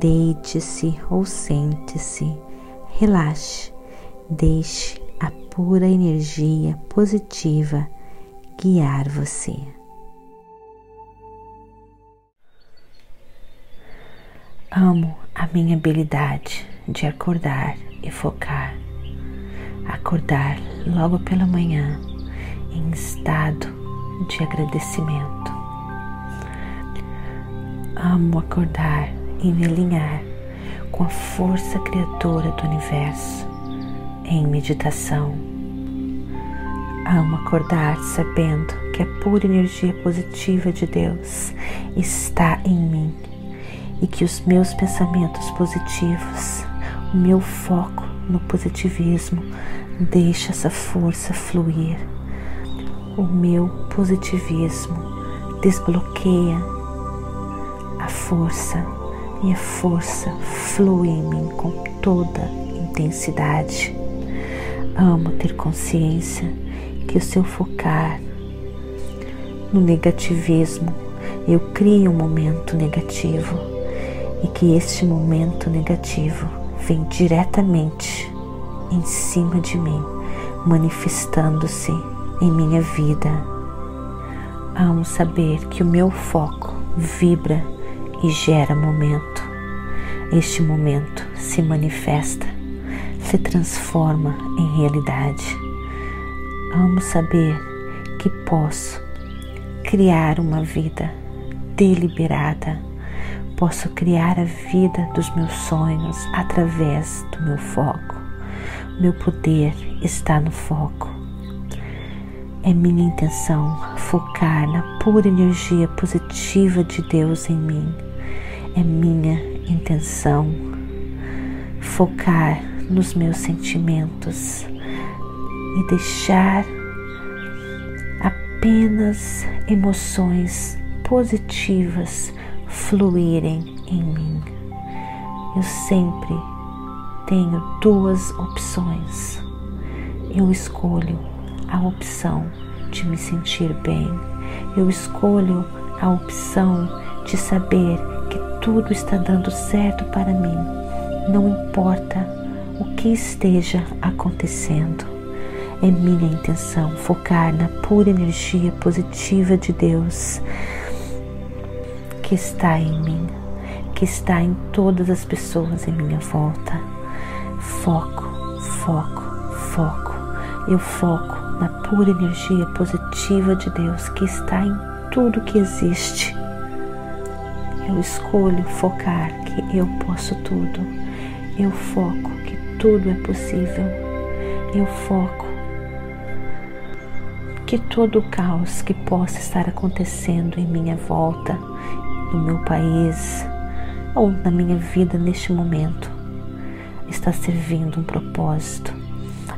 Deite-se ou sente-se, relaxe, deixe a pura energia positiva guiar você. Amo a minha habilidade de acordar e focar. Acordar logo pela manhã em estado de agradecimento. Amo acordar e me alinhar com a força criadora do universo em meditação. Amo acordar sabendo que a pura energia positiva de Deus está em mim e que os meus pensamentos positivos, o meu foco no positivismo, deixa essa força fluir. O meu positivismo desbloqueia a força e a força flui em mim com toda intensidade. Amo ter consciência que o seu focar no negativismo, eu crio um momento negativo e que este momento negativo vem diretamente em cima de mim, manifestando-se em minha vida. Amo saber que o meu foco vibra e gera momento. Este momento se manifesta, se transforma em realidade. Amo saber que posso criar uma vida deliberada, posso criar a vida dos meus sonhos através do meu foco. Meu poder está no foco. É minha intenção focar na pura energia positiva de Deus em mim é minha intenção focar nos meus sentimentos e deixar apenas emoções positivas fluírem em mim. Eu sempre tenho duas opções. Eu escolho a opção de me sentir bem. Eu escolho a opção de saber tudo está dando certo para mim, não importa o que esteja acontecendo. É minha intenção focar na pura energia positiva de Deus que está em mim, que está em todas as pessoas em minha volta. Foco, foco, foco. Eu foco na pura energia positiva de Deus que está em tudo que existe eu escolho focar que eu posso tudo. Eu foco que tudo é possível. Eu foco que todo o caos que possa estar acontecendo em minha volta, no meu país ou na minha vida neste momento, está servindo um propósito.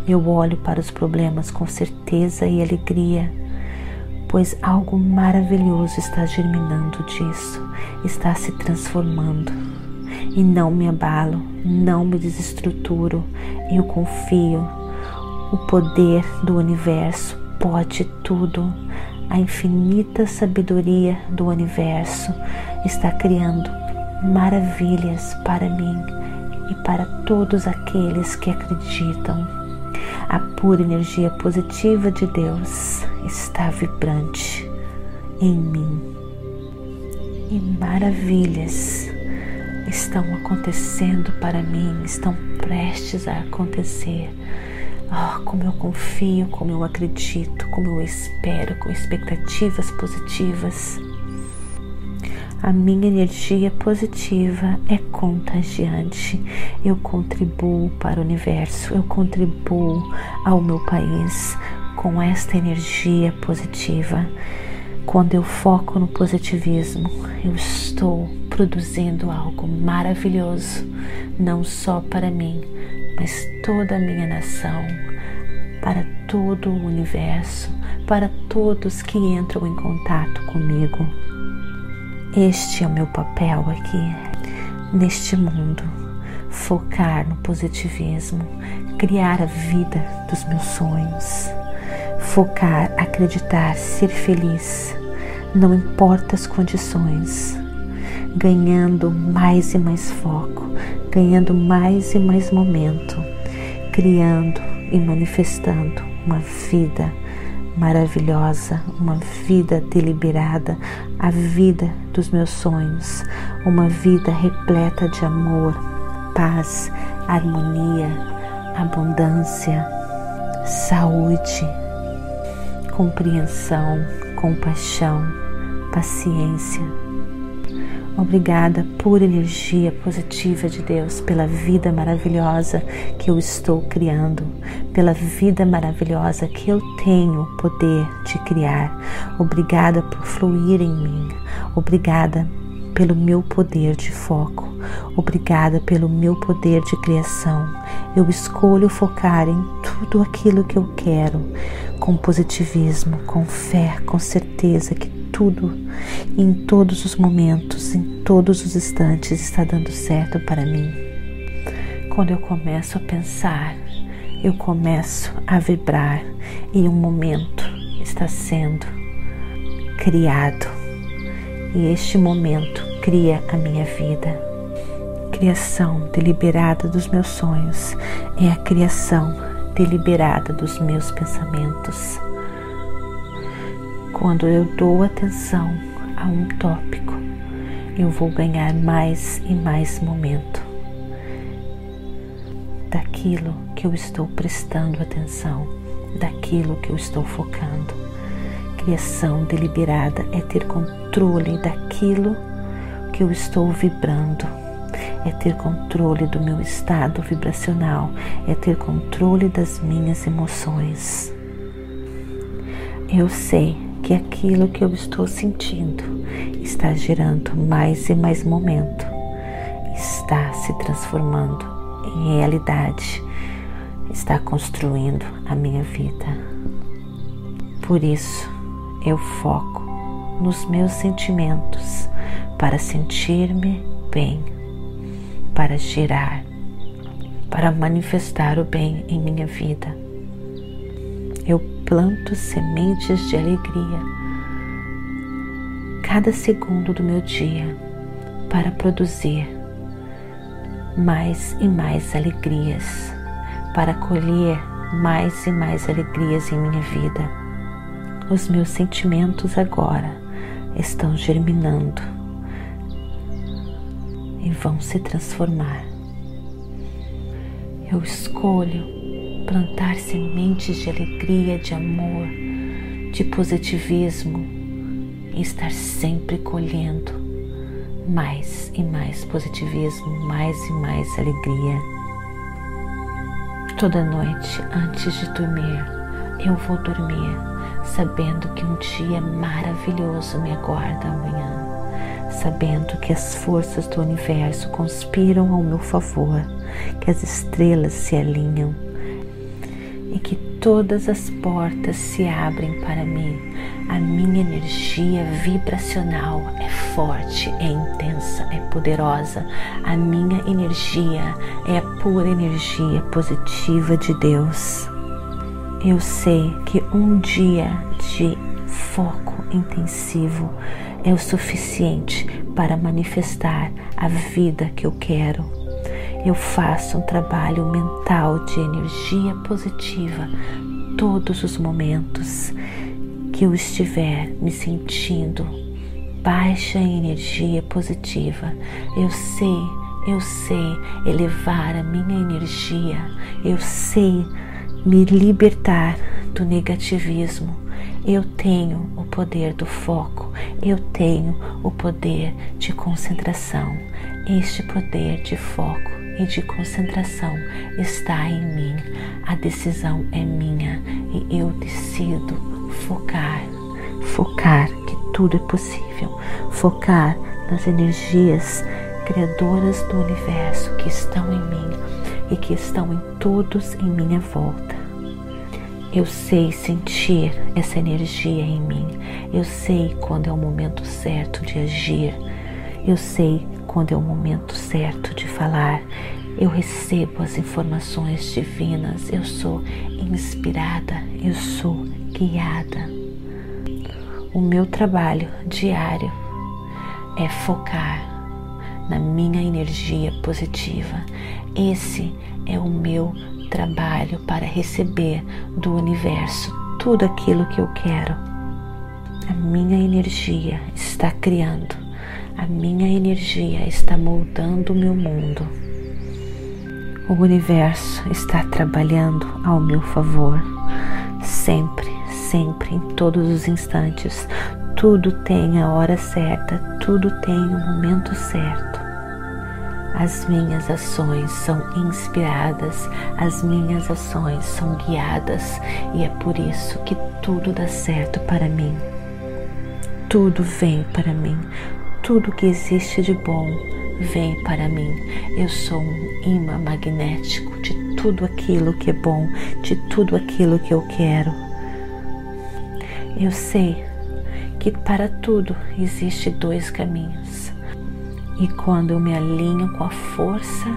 Eu olho para os problemas com certeza e alegria pois algo maravilhoso está germinando disso, está se transformando. E não me abalo, não me desestruturo, eu confio. O poder do universo pode tudo. A infinita sabedoria do universo está criando maravilhas para mim e para todos aqueles que acreditam a pura energia positiva de Deus está vibrante em mim e maravilhas estão acontecendo para mim, estão prestes a acontecer. Oh, como eu confio, como eu acredito, como eu espero, com expectativas positivas. A minha energia positiva é contagiante. Eu contribuo para o universo, eu contribuo ao meu país com esta energia positiva. Quando eu foco no positivismo, eu estou produzindo algo maravilhoso, não só para mim, mas toda a minha nação, para todo o universo, para todos que entram em contato comigo. Este é o meu papel aqui, neste mundo. Focar no positivismo, criar a vida dos meus sonhos. Focar, acreditar, ser feliz, não importa as condições. Ganhando mais e mais foco, ganhando mais e mais momento, criando e manifestando uma vida maravilhosa, uma vida deliberada, a vida dos meus sonhos, uma vida repleta de amor, paz, harmonia, abundância, saúde, compreensão, compaixão, paciência Obrigada, pura energia positiva de Deus, pela vida maravilhosa que eu estou criando, pela vida maravilhosa que eu tenho o poder de criar. Obrigada por fluir em mim. Obrigada pelo meu poder de foco. Obrigada pelo meu poder de criação. Eu escolho focar em tudo aquilo que eu quero, com positivismo, com fé, com certeza que tudo, em todos os momentos, em todos os instantes está dando certo para mim. Quando eu começo a pensar, eu começo a vibrar e um momento está sendo criado. E este momento cria a minha vida. Criação deliberada dos meus sonhos é a criação deliberada dos meus pensamentos. Quando eu dou atenção a um tópico, eu vou ganhar mais e mais momento daquilo que eu estou prestando atenção, daquilo que eu estou focando. Criação deliberada é ter controle daquilo que eu estou vibrando, é ter controle do meu estado vibracional, é ter controle das minhas emoções. Eu sei que aquilo que eu estou sentindo está gerando mais e mais momento, está se transformando em realidade, está construindo a minha vida. Por isso, eu foco nos meus sentimentos para sentir-me bem, para girar, para manifestar o bem em minha vida. Eu planto sementes de alegria cada segundo do meu dia para produzir mais e mais alegrias, para colher mais e mais alegrias em minha vida. Os meus sentimentos agora estão germinando e vão se transformar. Eu escolho plantar sementes de alegria, de amor, de positivismo e estar sempre colhendo mais e mais positivismo, mais e mais alegria. Toda noite, antes de dormir, eu vou dormir sabendo que um dia maravilhoso me aguarda amanhã, sabendo que as forças do universo conspiram ao meu favor, que as estrelas se alinham e que todas as portas se abrem para mim. A minha energia vibracional é forte, é intensa, é poderosa. A minha energia é a pura energia positiva de Deus. Eu sei que um dia de foco intensivo é o suficiente para manifestar a vida que eu quero eu faço um trabalho mental de energia positiva todos os momentos que eu estiver me sentindo baixa em energia positiva. Eu sei, eu sei elevar a minha energia, eu sei me libertar do negativismo. Eu tenho o poder do foco, eu tenho o poder de concentração. Este poder de foco e de concentração está em mim. A decisão é minha e eu decido focar, focar que tudo é possível, focar nas energias criadoras do universo que estão em mim e que estão em todos em minha volta. Eu sei sentir essa energia em mim. Eu sei quando é o momento certo de agir. Eu sei quando é o momento certo de falar. Eu recebo as informações divinas. Eu sou inspirada. Eu sou guiada. O meu trabalho diário é focar na minha energia positiva. Esse é o meu trabalho para receber do universo tudo aquilo que eu quero. A minha energia está criando, a minha energia está moldando o meu mundo. O universo está trabalhando ao meu favor, sempre, sempre, em todos os instantes. Tudo tem a hora certa, tudo tem o momento certo. As minhas ações são inspiradas, as minhas ações são guiadas e é por isso que tudo dá certo para mim. Tudo vem para mim, tudo que existe de bom vem para mim. Eu sou um imã magnético de tudo aquilo que é bom, de tudo aquilo que eu quero. Eu sei que para tudo existe dois caminhos. E quando eu me alinho com a força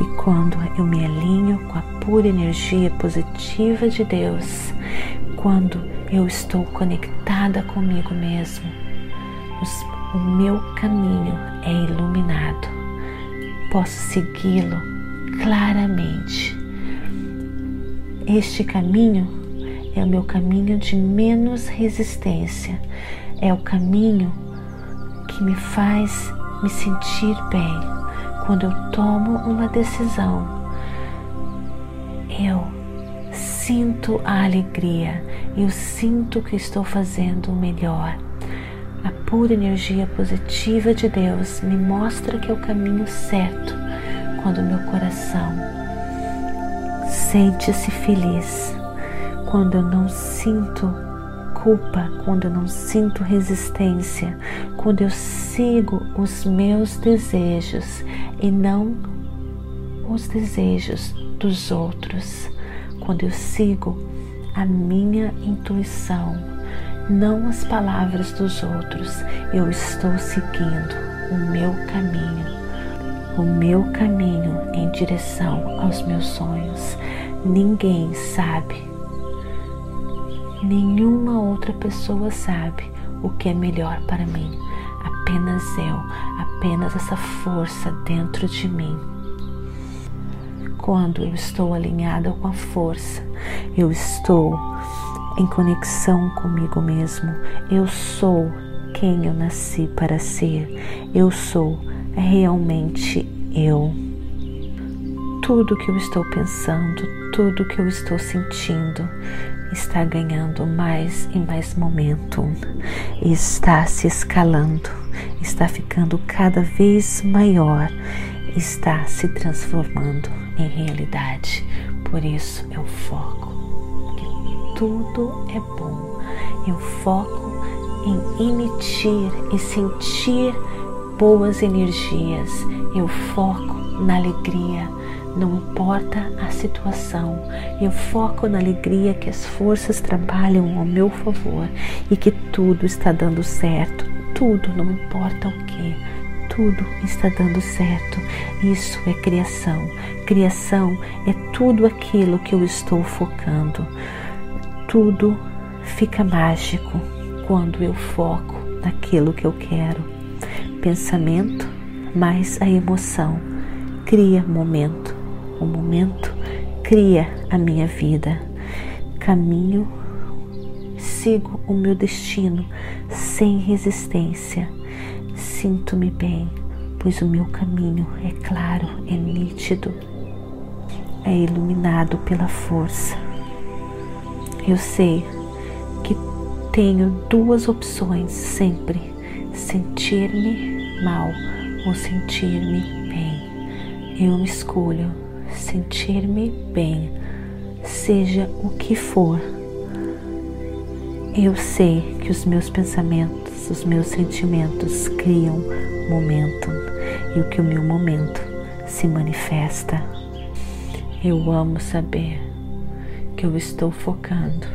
e quando eu me alinho com a pura energia positiva de Deus, quando eu estou conectada comigo mesmo, o meu caminho é iluminado. Posso segui-lo claramente. Este caminho é o meu caminho de menos resistência, é o caminho que me faz me sentir bem. Quando eu tomo uma decisão, eu sinto a alegria, eu sinto que estou fazendo o melhor. A pura energia positiva de Deus me mostra que é o caminho certo quando meu coração sente-se feliz quando eu não sinto culpa, quando eu não sinto resistência, quando eu sigo os meus desejos e não os desejos dos outros, quando eu sigo a minha intuição, não as palavras dos outros, eu estou seguindo o meu caminho, o meu caminho em direção aos meus sonhos. Ninguém sabe Nenhuma outra pessoa sabe o que é melhor para mim. Apenas eu, apenas essa força dentro de mim. Quando eu estou alinhada com a força, eu estou em conexão comigo mesmo. Eu sou quem eu nasci para ser. Eu sou realmente eu. Tudo que eu estou pensando, tudo que eu estou sentindo, está ganhando mais e mais momento, está se escalando, está ficando cada vez maior, está se transformando em realidade. Por isso eu foco que tudo é bom. Eu foco em emitir e sentir boas energias. Eu foco na alegria não importa a situação, eu foco na alegria que as forças trabalham ao meu favor e que tudo está dando certo. Tudo, não importa o que, tudo está dando certo. Isso é criação. Criação é tudo aquilo que eu estou focando. Tudo fica mágico quando eu foco naquilo que eu quero. Pensamento mais a emoção cria momento o momento cria a minha vida. Caminho, sigo o meu destino sem resistência. Sinto-me bem, pois o meu caminho é claro, é nítido, é iluminado pela força. Eu sei que tenho duas opções sempre: sentir-me mal ou sentir-me bem. Eu escolho sentir-me bem, seja o que for. Eu sei que os meus pensamentos os meus sentimentos criam momento e o que o meu momento se manifesta. Eu amo saber que eu estou focando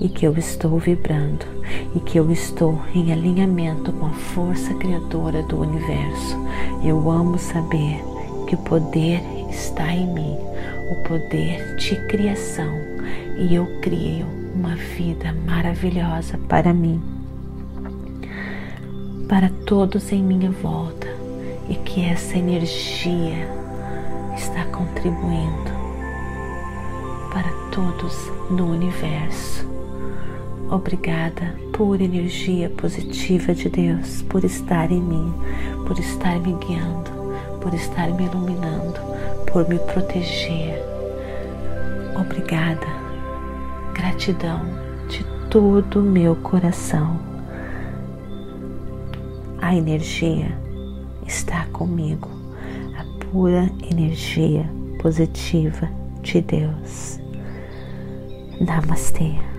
e que eu estou vibrando e que eu estou em alinhamento com a força criadora do universo. Eu amo saber que o poder está em mim, o poder de criação, e eu crio uma vida maravilhosa para mim, para todos em minha volta, e que essa energia está contribuindo para todos no universo. Obrigada por energia positiva de Deus, por estar em mim, por estar me guiando, por estar me iluminando, por me proteger. Obrigada, gratidão de todo o meu coração. A energia está comigo, a pura energia positiva de Deus. Namastê.